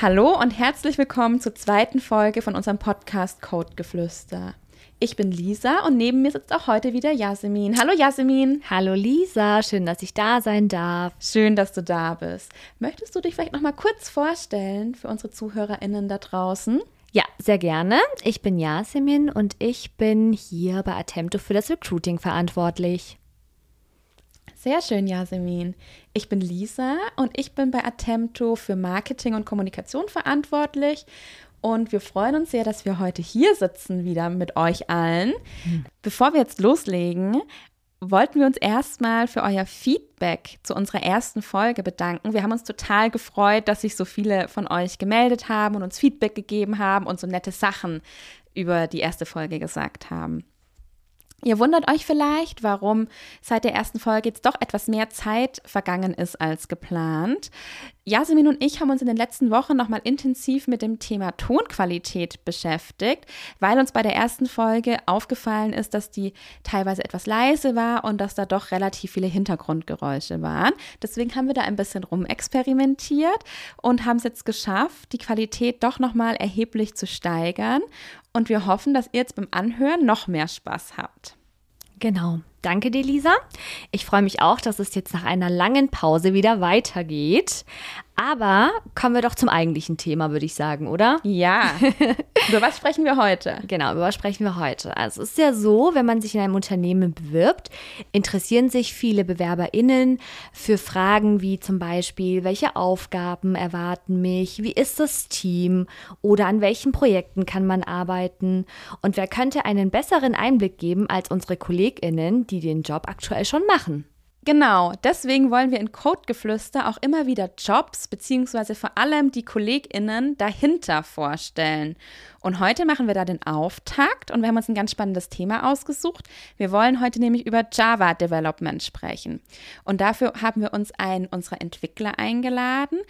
Hallo und herzlich willkommen zur zweiten Folge von unserem Podcast Codegeflüster. Ich bin Lisa und neben mir sitzt auch heute wieder Jasmin. Hallo Jasmin. Hallo Lisa, schön, dass ich da sein darf. Schön, dass du da bist. Möchtest du dich vielleicht noch mal kurz vorstellen für unsere Zuhörerinnen da draußen? Ja, sehr gerne. Ich bin Jasmin und ich bin hier bei Attempto für das Recruiting verantwortlich. Sehr schön, Jasmin. Ich bin Lisa und ich bin bei Attempto für Marketing und Kommunikation verantwortlich. Und wir freuen uns sehr, dass wir heute hier sitzen wieder mit euch allen. Mhm. Bevor wir jetzt loslegen, wollten wir uns erstmal für euer Feedback zu unserer ersten Folge bedanken. Wir haben uns total gefreut, dass sich so viele von euch gemeldet haben und uns Feedback gegeben haben und so nette Sachen über die erste Folge gesagt haben. Ihr wundert euch vielleicht, warum seit der ersten Folge jetzt doch etwas mehr Zeit vergangen ist als geplant. Jasmin und ich haben uns in den letzten Wochen nochmal intensiv mit dem Thema Tonqualität beschäftigt, weil uns bei der ersten Folge aufgefallen ist, dass die teilweise etwas leise war und dass da doch relativ viele Hintergrundgeräusche waren. Deswegen haben wir da ein bisschen rumexperimentiert und haben es jetzt geschafft, die Qualität doch nochmal erheblich zu steigern. Und wir hoffen, dass ihr jetzt beim Anhören noch mehr Spaß habt. Genau. Danke dir, Lisa. Ich freue mich auch, dass es jetzt nach einer langen Pause wieder weitergeht. Aber kommen wir doch zum eigentlichen Thema, würde ich sagen, oder? Ja. über was sprechen wir heute? Genau, über was sprechen wir heute? Also es ist ja so, wenn man sich in einem Unternehmen bewirbt, interessieren sich viele BewerberInnen für Fragen wie zum Beispiel, welche Aufgaben erwarten mich, wie ist das Team oder an welchen Projekten kann man arbeiten und wer könnte einen besseren Einblick geben als unsere KollegInnen, die den Job aktuell schon machen? Genau, deswegen wollen wir in Codegeflüster auch immer wieder Jobs beziehungsweise vor allem die KollegInnen dahinter vorstellen. Und heute machen wir da den Auftakt und wir haben uns ein ganz spannendes Thema ausgesucht. Wir wollen heute nämlich über Java Development sprechen. Und dafür haben wir uns einen unserer Entwickler eingeladen.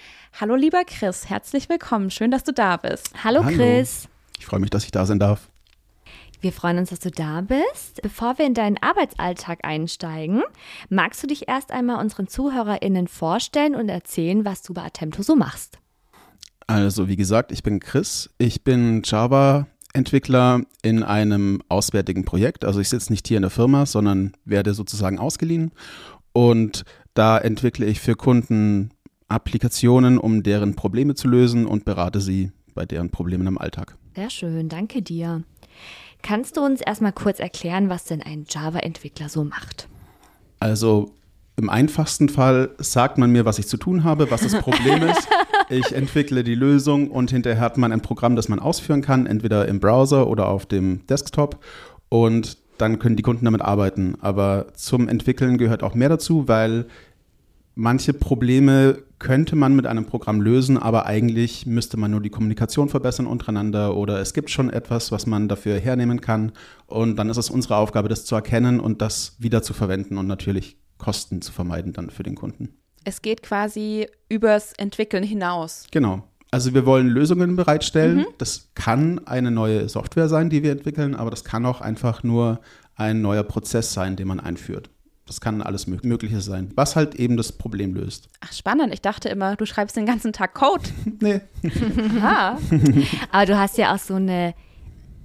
Hallo lieber Chris, herzlich willkommen. Schön, dass du da bist. Hallo, Hallo. Chris. Ich freue mich, dass ich da sein darf. Wir freuen uns, dass du da bist. Bevor wir in deinen Arbeitsalltag einsteigen, magst du dich erst einmal unseren ZuhörerInnen vorstellen und erzählen, was du bei Attempto so machst? Also, wie gesagt, ich bin Chris. Ich bin Java-Entwickler in einem auswärtigen Projekt. Also, ich sitze nicht hier in der Firma, sondern werde sozusagen ausgeliehen. Und da entwickle ich für Kunden Applikationen, um deren Probleme zu lösen und berate sie bei deren Problemen im Alltag. Sehr schön, danke dir. Kannst du uns erstmal kurz erklären, was denn ein Java-Entwickler so macht? Also im einfachsten Fall sagt man mir, was ich zu tun habe, was das Problem ist. Ich entwickle die Lösung und hinterher hat man ein Programm, das man ausführen kann, entweder im Browser oder auf dem Desktop. Und dann können die Kunden damit arbeiten. Aber zum Entwickeln gehört auch mehr dazu, weil manche Probleme könnte man mit einem Programm lösen, aber eigentlich müsste man nur die Kommunikation verbessern untereinander oder es gibt schon etwas, was man dafür hernehmen kann und dann ist es unsere Aufgabe, das zu erkennen und das wieder zu verwenden und natürlich Kosten zu vermeiden dann für den Kunden. Es geht quasi übers Entwickeln hinaus. Genau. Also wir wollen Lösungen bereitstellen. Mhm. Das kann eine neue Software sein, die wir entwickeln, aber das kann auch einfach nur ein neuer Prozess sein, den man einführt. Das kann alles Mögliche sein, was halt eben das Problem löst. Ach, spannend. Ich dachte immer, du schreibst den ganzen Tag Code. nee. Aber du hast ja auch so eine,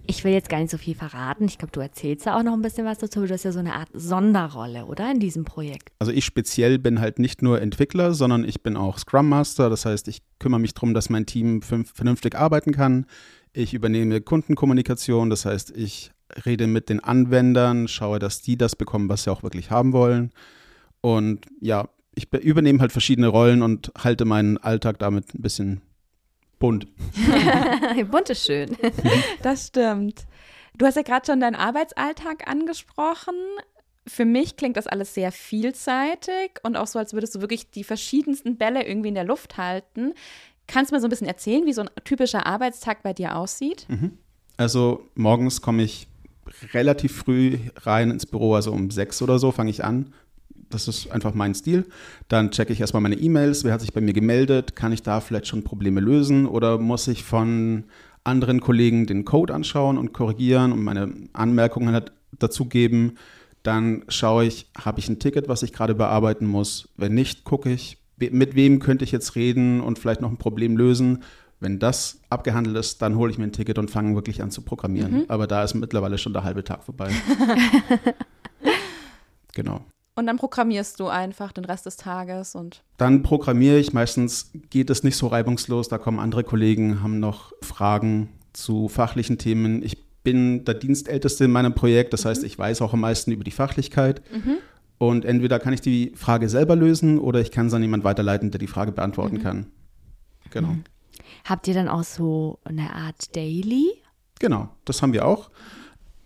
ich will jetzt gar nicht so viel verraten. Ich glaube, du erzählst ja auch noch ein bisschen was dazu. Du hast ja so eine Art Sonderrolle, oder, in diesem Projekt? Also ich speziell bin halt nicht nur Entwickler, sondern ich bin auch Scrum Master. Das heißt, ich kümmere mich darum, dass mein Team vernünftig arbeiten kann. Ich übernehme Kundenkommunikation, das heißt, ich rede mit den Anwendern, schaue, dass die das bekommen, was sie auch wirklich haben wollen. Und ja, ich übernehme halt verschiedene Rollen und halte meinen Alltag damit ein bisschen bunt. bunt ist schön. das stimmt. Du hast ja gerade schon deinen Arbeitsalltag angesprochen. Für mich klingt das alles sehr vielseitig und auch so, als würdest du wirklich die verschiedensten Bälle irgendwie in der Luft halten. Kannst du mir so ein bisschen erzählen, wie so ein typischer Arbeitstag bei dir aussieht? Mhm. Also morgens komme ich relativ früh rein ins Büro, also um sechs oder so fange ich an. Das ist einfach mein Stil. Dann checke ich erstmal meine E-Mails. Wer hat sich bei mir gemeldet? Kann ich da vielleicht schon Probleme lösen? Oder muss ich von anderen Kollegen den Code anschauen und korrigieren und meine Anmerkungen halt dazugeben? Dann schaue ich, habe ich ein Ticket, was ich gerade bearbeiten muss? Wenn nicht, gucke ich, mit wem könnte ich jetzt reden und vielleicht noch ein Problem lösen? Wenn das abgehandelt ist, dann hole ich mir ein Ticket und fange wirklich an zu programmieren. Mhm. Aber da ist mittlerweile schon der halbe Tag vorbei. genau. Und dann programmierst du einfach den Rest des Tages und Dann programmiere ich. Meistens geht es nicht so reibungslos. Da kommen andere Kollegen, haben noch Fragen zu fachlichen Themen. Ich bin der Dienstälteste in meinem Projekt. Das heißt, ich weiß auch am meisten über die Fachlichkeit. Und entweder kann ich die Frage selber lösen oder ich kann es an jemand weiterleiten, der die Frage beantworten kann. Genau. Habt ihr dann auch so eine Art Daily? Genau, das haben wir auch.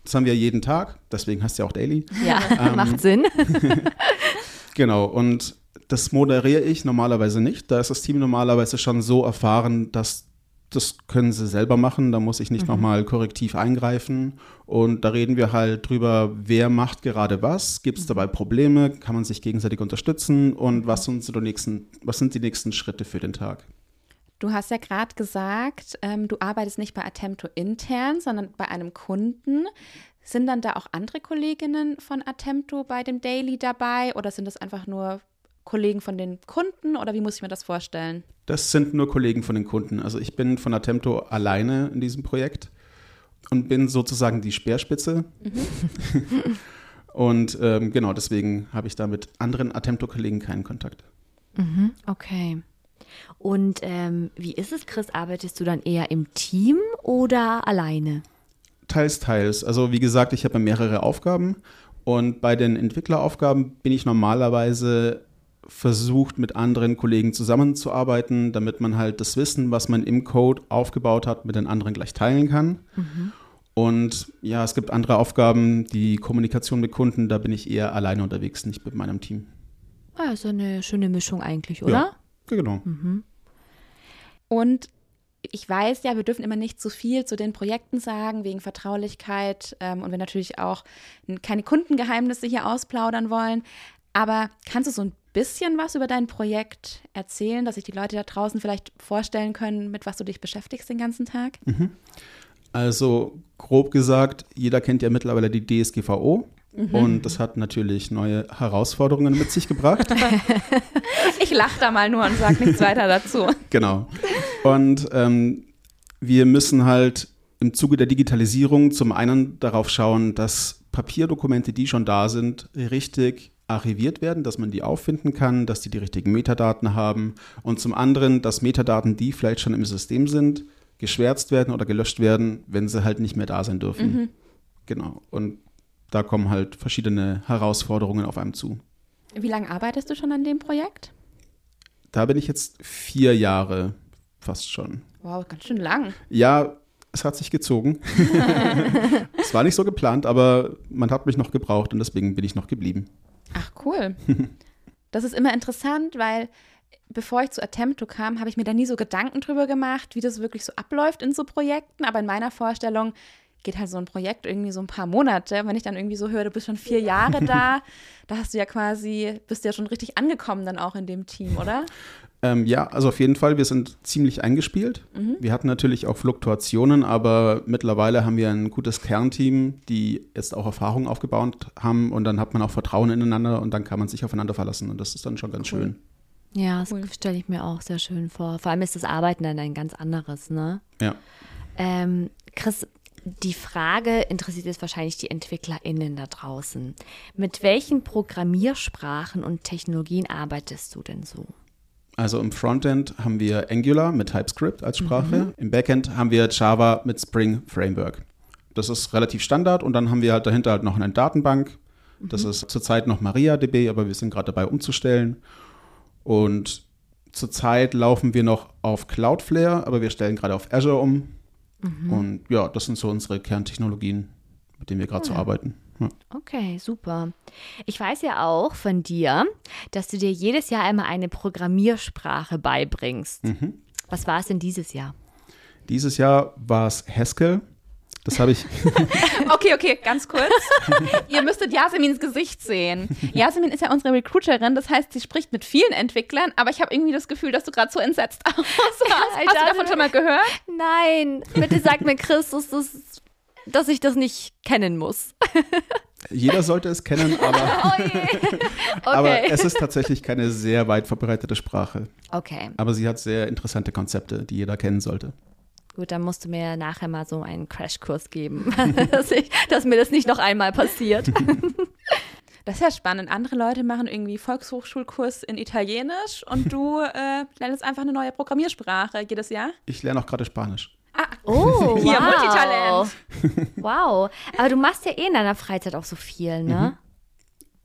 Das haben wir jeden Tag, deswegen heißt es ja auch Daily. Ja, macht Sinn. Genau, und das moderiere ich normalerweise nicht. Da ist das Team normalerweise schon so erfahren, dass das können sie selber machen. Da muss ich nicht nochmal korrektiv eingreifen. Und da reden wir halt drüber, wer macht gerade was, gibt es dabei Probleme, kann man sich gegenseitig unterstützen und was sind, so die nächsten, was sind die nächsten Schritte für den Tag. Du hast ja gerade gesagt, ähm, du arbeitest nicht bei Attempto intern, sondern bei einem Kunden. Sind dann da auch andere Kolleginnen von Attempto bei dem Daily dabei oder sind das einfach nur Kollegen von den Kunden oder wie muss ich mir das vorstellen? Das sind nur Kollegen von den Kunden. Also ich bin von Attempto alleine in diesem Projekt und bin sozusagen die Speerspitze. und ähm, genau deswegen habe ich da mit anderen Attempto-Kollegen keinen Kontakt. Okay. Und ähm, wie ist es, Chris? Arbeitest du dann eher im Team oder alleine? Teils, teils. Also wie gesagt, ich habe mehrere Aufgaben und bei den Entwickleraufgaben bin ich normalerweise versucht, mit anderen Kollegen zusammenzuarbeiten, damit man halt das Wissen, was man im Code aufgebaut hat, mit den anderen gleich teilen kann. Und ja, es gibt andere Aufgaben, die Kommunikation mit Kunden, da bin ich eher alleine unterwegs, nicht mit meinem Team. Ah, ist ja eine schöne Mischung eigentlich, oder? Ja, genau. Und ich weiß ja, wir dürfen immer nicht zu viel zu den Projekten sagen, wegen Vertraulichkeit ähm, und wir natürlich auch keine Kundengeheimnisse hier ausplaudern wollen. Aber kannst du so ein bisschen was über dein Projekt erzählen, dass sich die Leute da draußen vielleicht vorstellen können, mit was du dich beschäftigst den ganzen Tag? Also grob gesagt, jeder kennt ja mittlerweile die DSGVO. Mhm. Und das hat natürlich neue Herausforderungen mit sich gebracht. Ich lache da mal nur und sage nichts weiter dazu. Genau. Und ähm, wir müssen halt im Zuge der Digitalisierung zum einen darauf schauen, dass Papierdokumente, die schon da sind, richtig archiviert werden, dass man die auffinden kann, dass die die richtigen Metadaten haben und zum anderen, dass Metadaten, die vielleicht schon im System sind, geschwärzt werden oder gelöscht werden, wenn sie halt nicht mehr da sein dürfen. Genau. Und da kommen halt verschiedene Herausforderungen auf einem zu. Wie lange arbeitest du schon an dem Projekt? Da bin ich jetzt vier Jahre fast schon. Wow, ganz schön lang. Ja, es hat sich gezogen. es war nicht so geplant, aber man hat mich noch gebraucht und deswegen bin ich noch geblieben. Ach, cool. Das ist immer interessant, weil bevor ich zu Attempto kam, habe ich mir da nie so Gedanken drüber gemacht, wie das wirklich so abläuft in so Projekten. Aber in meiner Vorstellung geht halt so ein Projekt irgendwie so ein paar Monate. Wenn ich dann irgendwie so höre, du bist schon vier Jahre da, da hast du ja quasi, bist du ja schon richtig angekommen dann auch in dem Team, oder? Ähm, ja, also auf jeden Fall, wir sind ziemlich eingespielt. Wir hatten natürlich auch Fluktuationen, aber mittlerweile haben wir ein gutes Kernteam, die jetzt auch Erfahrung aufgebaut haben und dann hat man auch Vertrauen ineinander und dann kann man sich aufeinander verlassen und das ist dann schon ganz Cool. schön. Ja, das Cool. stelle ich mir auch sehr schön vor. Vor allem ist das Arbeiten dann ein ganz anderes, ne? Ja. Ähm, Chris, die Frage interessiert jetzt wahrscheinlich die EntwicklerInnen da draußen. Mit welchen Programmiersprachen und Technologien arbeitest du denn so? Also im Frontend haben wir Angular mit TypeScript als Sprache. Im Backend haben wir Java mit Spring Framework. Das ist relativ Standard und dann haben wir halt dahinter halt noch eine Datenbank. Das ist zurzeit noch MariaDB, aber wir sind gerade dabei umzustellen. Und zurzeit laufen wir noch auf Cloudflare, aber wir stellen gerade auf Azure um. Und ja, das sind so unsere Kerntechnologien, mit denen wir gerade so arbeiten. Ja. Okay, super. Ich weiß ja auch von dir, dass du dir jedes Jahr einmal eine Programmiersprache beibringst. Was war es denn dieses Jahr? Dieses Jahr war es Haskell. Das habe ich. Okay, okay, ganz kurz. Ihr müsstet Yasemins Gesicht sehen. Yasemin ist ja unsere Recruiterin, das heißt, sie spricht mit vielen Entwicklern, aber ich habe irgendwie das Gefühl, dass du gerade so entsetzt aussahst. Hast du davon schon mal gehört? Nein, bitte sag mir, Chris, dass, das, dass ich das nicht kennen muss. Jeder sollte es kennen, aber, Oh. Okay. aber es ist tatsächlich keine sehr weit verbreitete Sprache. okay, Aber sie hat sehr interessante Konzepte, die jeder kennen sollte. Gut, dann musst du mir nachher mal so einen Crashkurs geben, dass, ich, dass mir das nicht noch einmal passiert. Das ist ja spannend. Andere Leute machen irgendwie Volkshochschulkurs in Italienisch und du äh, lernst einfach eine neue Programmiersprache jedes Jahr. Ich lerne auch gerade Spanisch. Oh, Hier, wow. Multitalent. Wow. Aber du machst ja eh in deiner Freizeit auch so viel, ne?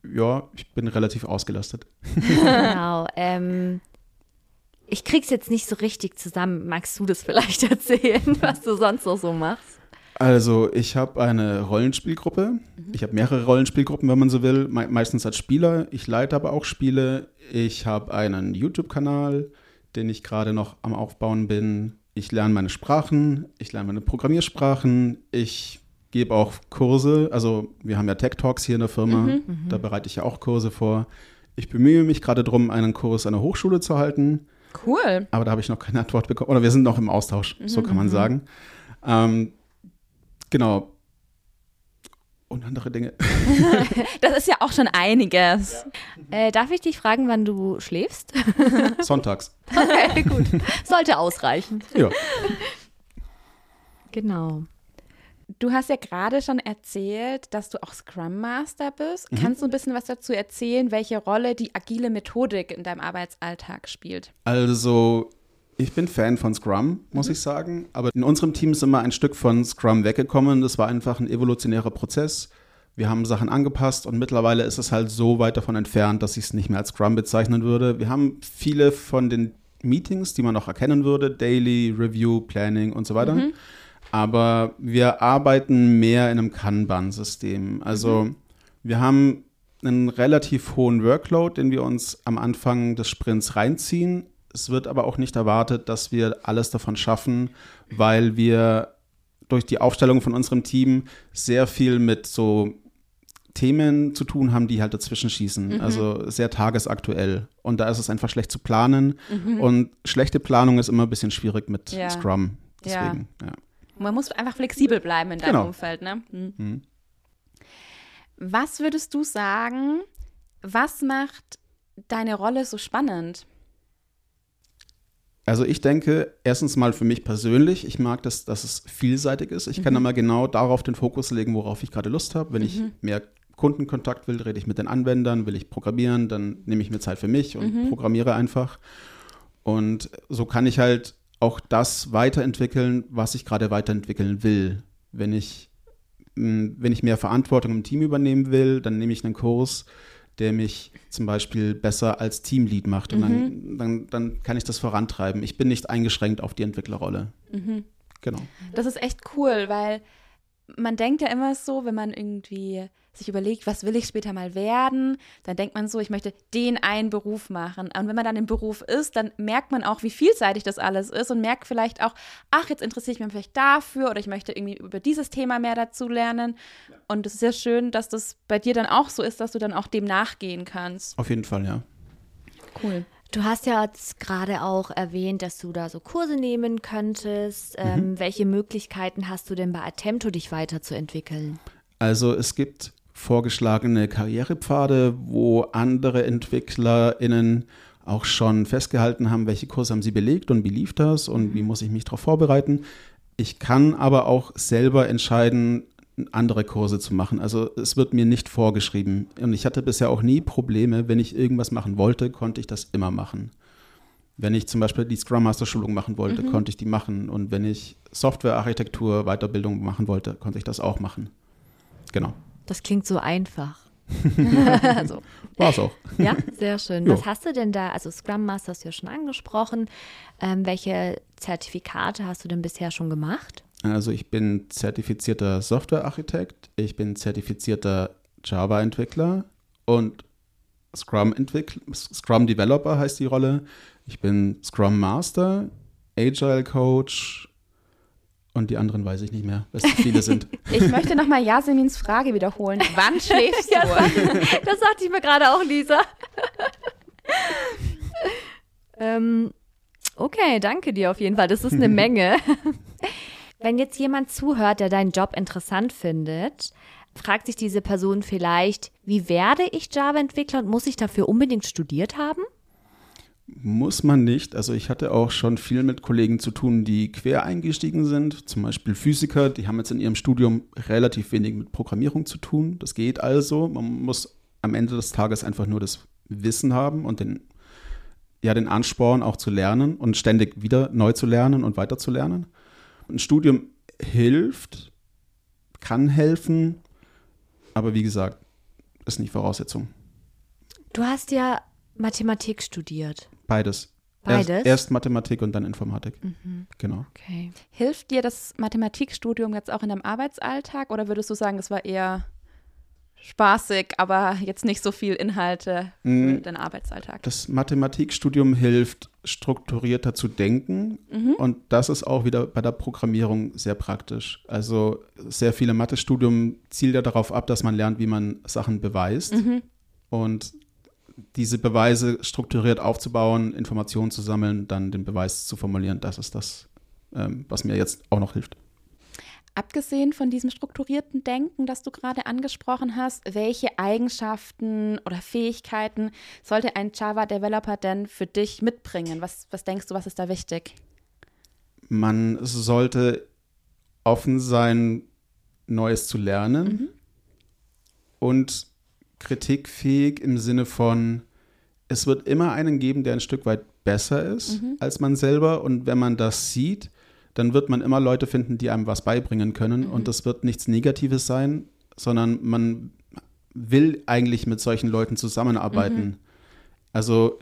Ja, ich bin relativ ausgelastet. Genau. Ähm, ich krieg's jetzt nicht so richtig zusammen. Magst du das vielleicht erzählen, was du sonst noch so machst? Also, ich habe eine Rollenspielgruppe. Ich habe mehrere Rollenspielgruppen, wenn man so will. Me meistens als Spieler. Ich leite aber auch Spiele. Ich habe einen YouTube-Kanal, den ich gerade noch am Aufbauen bin. Ich lerne meine Sprachen. Ich lerne meine Programmiersprachen. Ich gebe auch Kurse. Also, wir haben ja Tech Talks hier in der Firma. Da bereite ich ja auch Kurse vor. Ich bemühe mich gerade darum, einen Kurs an der Hochschule zu halten. Cool. Aber da habe ich noch keine Antwort bekommen. Oder wir sind noch im Austausch, so kann man sagen. Ähm, genau. Und andere Dinge. Das ist ja auch schon einiges. Äh, darf ich dich fragen, wann du schläfst? Sonntags. Okay, gut. Sollte ausreichen. Ja. Genau. Du hast ja gerade schon erzählt, dass du auch Scrum Master bist. Kannst du ein bisschen was dazu erzählen, welche Rolle die agile Methodik in deinem Arbeitsalltag spielt? Also, ich bin Fan von Scrum, muss ich sagen. Aber in unserem Team sind wir ein Stück von Scrum weggekommen. Das war einfach ein evolutionärer Prozess. Wir haben Sachen angepasst und mittlerweile ist es halt so weit davon entfernt, dass ich es nicht mehr als Scrum bezeichnen würde. Wir haben viele von den Meetings, die man noch erkennen würde, Daily, Review, Planning und so weiter. Aber wir arbeiten mehr in einem Kanban-System. Also wir haben einen relativ hohen Workload, den wir uns am Anfang des Sprints reinziehen. Es wird aber auch nicht erwartet, dass wir alles davon schaffen, weil wir durch die Aufstellung von unserem Team sehr viel mit so Themen zu tun haben, die halt dazwischen schießen. Also sehr tagesaktuell. Und da ist es einfach schlecht zu planen. Und schlechte Planung ist immer ein bisschen schwierig mit Ja. Scrum. Ja. Deswegen, ja. Man muss einfach flexibel bleiben in deinem Genau. Umfeld, ne? Hm. Mhm. Was würdest du sagen, was macht deine Rolle so spannend? Also ich denke, erstens mal für mich persönlich, ich mag das, dass es vielseitig ist. Ich kann immer genau darauf den Fokus legen, worauf ich gerade Lust habe. Wenn ich mehr Kundenkontakt will, rede ich mit den Anwendern, will ich programmieren, dann nehme ich mir Zeit für mich und programmiere einfach. Und so kann ich halt auch das weiterentwickeln, was ich gerade weiterentwickeln will. Wenn ich, mh, wenn ich mehr Verantwortung im Team übernehmen will, dann nehme ich einen Kurs, der mich zum Beispiel besser als Teamlead macht. Und dann, dann, dann kann ich das vorantreiben. Ich bin nicht eingeschränkt auf die Entwicklerrolle. Genau. Das ist echt cool, weil man denkt ja immer so, wenn man irgendwie sich überlegt, was will ich später mal werden, dann denkt man so, ich möchte den einen Beruf machen. Und wenn man dann im Beruf ist, dann merkt man auch, wie vielseitig das alles ist und merkt vielleicht auch, ach, jetzt interessiere ich mich vielleicht dafür oder ich möchte irgendwie über dieses Thema mehr dazu lernen. Und es ist ja schön, dass das bei dir dann auch so ist, dass du dann auch dem nachgehen kannst. Auf jeden Fall, ja. Cool. Du hast ja jetzt gerade auch erwähnt, dass du da so Kurse nehmen könntest. Ähm, welche Möglichkeiten hast du denn bei Attempto, dich weiterzuentwickeln? Also es gibt vorgeschlagene Karrierepfade, wo andere EntwicklerInnen auch schon festgehalten haben, welche Kurse haben sie belegt und wie lief das und wie muss ich mich darauf vorbereiten. Ich kann aber auch selber entscheiden, andere Kurse zu machen. Also es wird mir nicht vorgeschrieben. Und ich hatte bisher auch nie Probleme, wenn ich irgendwas machen wollte, konnte ich das immer machen. Wenn ich zum Beispiel die Scrum Master Schulung machen wollte, konnte ich die machen. Und wenn ich Softwarearchitektur, Weiterbildung machen wollte, konnte ich das auch machen. Genau. Das klingt so einfach. also, War es auch. ja, sehr schön. Jo. Was hast du denn da? Also Scrum Master hast du ja schon angesprochen. Ähm, welche Zertifikate hast du denn bisher schon gemacht? Also ich bin zertifizierter Softwarearchitekt, ich bin zertifizierter Java-Entwickler und Scrum-Entwickler, Scrum Developer heißt die Rolle. Ich bin Scrum Master, Agile Coach und die anderen weiß ich nicht mehr, es zu viele sind. Ich möchte nochmal Yasemins Frage wiederholen. Wann schläfst du? Das sagte ich mir gerade auch, Lisa. ähm, okay, danke dir auf jeden Fall. Das ist eine Menge. Wenn jetzt jemand zuhört, der deinen Job interessant findet, fragt sich diese Person vielleicht, wie werde ich Java-Entwickler und muss ich dafür unbedingt studiert haben? Muss man nicht. Also ich hatte auch schon viel mit Kollegen zu tun, die quer eingestiegen sind. Zum Beispiel Physiker, die haben jetzt in ihrem Studium relativ wenig mit Programmierung zu tun. Das geht also. Man muss am Ende des Tages einfach nur das Wissen haben und den, ja, den Ansporn auch zu lernen und ständig wieder neu zu lernen und weiter zu lernen. Ein Studium hilft, kann helfen, aber wie gesagt, ist nicht Voraussetzung. Du hast ja Mathematik studiert. Beides. Beides? Erst, erst Mathematik und dann Informatik. Genau. Okay. Hilft dir das Mathematikstudium jetzt auch in deinem Arbeitsalltag oder würdest du sagen, es war eher spaßig, aber jetzt nicht so viel Inhalte für Mm. deinen Arbeitsalltag? Das Mathematikstudium hilft, strukturierter zu denken. Und das ist auch wieder bei der Programmierung sehr praktisch. Also sehr viele Mathestudium zielt ja darauf ab, dass man lernt, wie man Sachen beweist. Und diese Beweise strukturiert aufzubauen, Informationen zu sammeln, dann den Beweis zu formulieren, das ist das, ähm, was mir jetzt auch noch hilft. Abgesehen von diesem strukturierten Denken, das du gerade angesprochen hast, welche Eigenschaften oder Fähigkeiten sollte ein Java-Developer denn für dich mitbringen? Was, was denkst du, was ist da wichtig? man sollte offen sein, Neues zu lernen und kritikfähig im Sinne von, es wird immer einen geben, der ein Stück weit besser ist als man selber und wenn man das sieht, dann wird man immer Leute finden, die einem was beibringen können und das wird nichts Negatives sein, sondern man will eigentlich mit solchen Leuten zusammenarbeiten. Also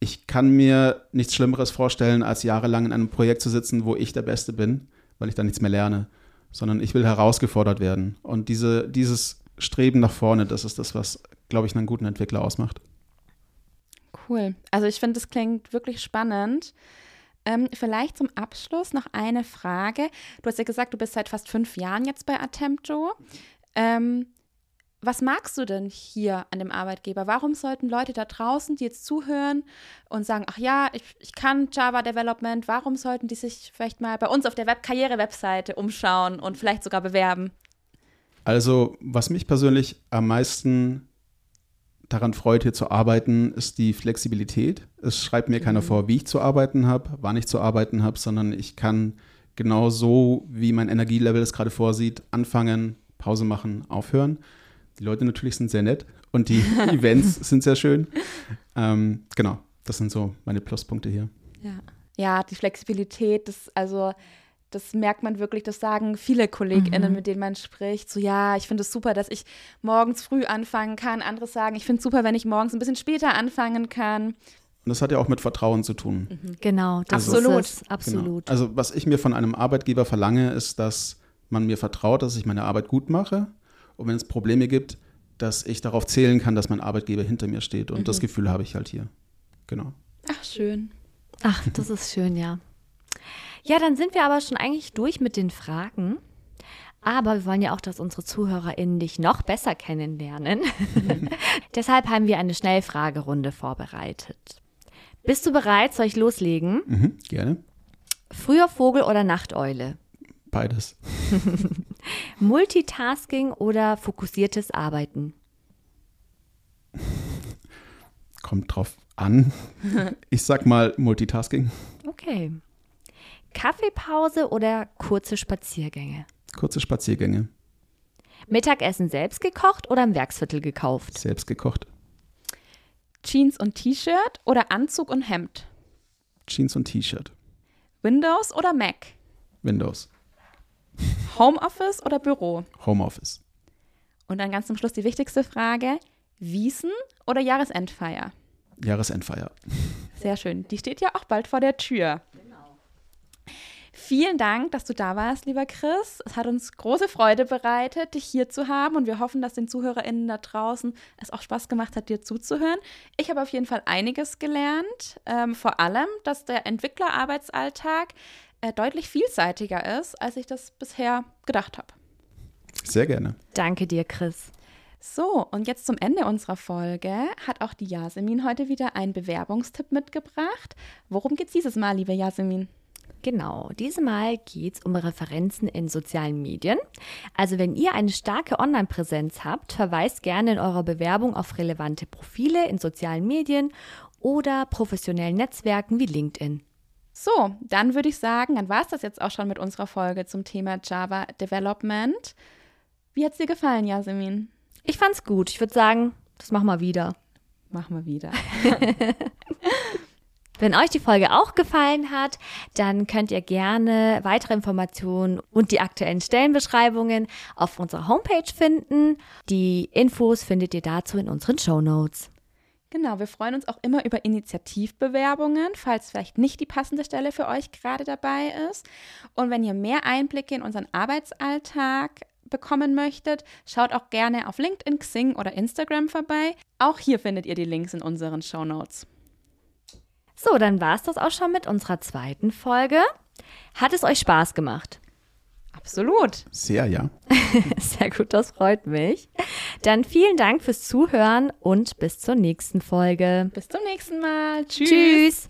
ich kann mir nichts Schlimmeres vorstellen, als jahrelang in einem Projekt zu sitzen, wo ich der Beste bin, weil ich da nichts mehr lerne, sondern ich will herausgefordert werden. Und diese, dieses Streben nach vorne, das ist das, was, glaube ich, einen guten Entwickler ausmacht. Cool. Also ich finde, das klingt wirklich spannend. Ähm, vielleicht zum Abschluss noch eine Frage. Du hast ja gesagt, du bist seit fast fünf Jahren jetzt bei Attempto. Ähm, was magst du denn hier an dem Arbeitgeber? Warum sollten Leute da draußen, die jetzt zuhören und sagen, ach ja, ich, ich kann Java Development, warum sollten die sich vielleicht mal bei uns auf der Web Karriere-Webseite umschauen und vielleicht sogar bewerben? Also, was mich persönlich am meisten daran freut, hier zu arbeiten, ist die Flexibilität. Es schreibt mir keiner vor, wie ich zu arbeiten habe, wann ich zu arbeiten habe, sondern ich kann genau so, wie mein Energielevel es gerade vorsieht, anfangen, Pause machen, aufhören. Die Leute natürlich sind sehr nett und die Events sind sehr schön. Ähm, genau, das sind so meine Pluspunkte hier. Ja. Ja, die Flexibilität, das, also, das merkt man wirklich, das sagen viele KollegInnen, mit denen man spricht. So, ja, ich finde es super, dass ich morgens früh anfangen kann. Andere sagen, ich finde es super, wenn ich morgens ein bisschen später anfangen kann. Und das hat ja auch mit Vertrauen zu tun. Genau, das Absolut. ist es. Absolut. Genau. Also was ich mir von einem Arbeitgeber verlange, ist, dass man mir vertraut, dass ich meine Arbeit gut mache. Und wenn es Probleme gibt, dass ich darauf zählen kann, dass mein Arbeitgeber hinter mir steht. Und das Gefühl habe ich halt hier. Genau. Ach, schön. Ach, das ist schön, ja. Ja, dann sind wir aber schon eigentlich durch mit den Fragen. Aber wir wollen ja auch, dass unsere ZuhörerInnen dich noch besser kennenlernen. Deshalb haben wir eine Schnellfragerunde vorbereitet. Bist du bereit? Soll ich loslegen? Mhm, gerne. Früher Vogel oder Nachteule? Beides. Multitasking oder fokussiertes Arbeiten? Kommt drauf an. Ich sag mal Multitasking. Okay. Kaffeepause oder kurze Spaziergänge? Kurze Spaziergänge. Mittagessen selbst gekocht oder im Werksviertel gekauft? Selbst gekocht. Jeans und T-Shirt oder Anzug und Hemd? Jeans und T-Shirt. Windows oder Mac? Windows. Homeoffice oder Büro? Homeoffice. Und dann ganz zum Schluss die wichtigste Frage: Wiesen oder Jahresendfeier? Jahresendfeier. Sehr schön. Die steht ja auch bald vor der Tür. Vielen Dank, dass du da warst, lieber Chris. Es hat uns große Freude bereitet, dich hier zu haben und wir hoffen, dass den ZuhörerInnen da draußen es auch Spaß gemacht hat, dir zuzuhören. Ich habe auf jeden Fall einiges gelernt. Ähm, vor allem, dass der Entwicklerarbeitsalltag äh, deutlich vielseitiger ist, als ich das bisher gedacht habe. Sehr gerne. Danke dir, Chris. So, und jetzt zum Ende unserer Folge hat auch die Yasemin heute wieder einen Bewerbungstipp mitgebracht. Worum geht's dieses Mal, liebe Yasemin? Genau, diesmal geht es um Referenzen in sozialen Medien. Also wenn ihr eine starke Online-Präsenz habt, verweist gerne in eurer Bewerbung auf relevante Profile in sozialen Medien oder professionellen Netzwerken wie LinkedIn. So, dann würde ich sagen, dann war es das jetzt auch schon mit unserer Folge zum Thema Java Development. Wie hat es dir gefallen, Jasmin? Ich fand's gut. Ich würde sagen, das machen wir wieder. Machen wir wieder. Wenn euch die Folge auch gefallen hat, dann könnt ihr gerne weitere Informationen und die aktuellen Stellenbeschreibungen auf unserer Homepage finden. Die Infos findet ihr dazu in unseren Show Notes. Genau, wir freuen uns auch immer über Initiativbewerbungen, falls vielleicht nicht die passende Stelle für euch gerade dabei ist. Und wenn ihr mehr Einblicke in unseren Arbeitsalltag bekommen möchtet, schaut auch gerne auf LinkedIn, Xing oder Instagram vorbei. Auch hier findet ihr die Links in unseren Show Notes. So, dann war es das auch schon mit unserer zweiten Folge. Hat es euch Spaß gemacht? Absolut. Sehr, ja. Sehr gut, das freut mich. Dann vielen Dank fürs Zuhören und bis zur nächsten Folge. Bis zum nächsten Mal. Tschüss. Tschüss.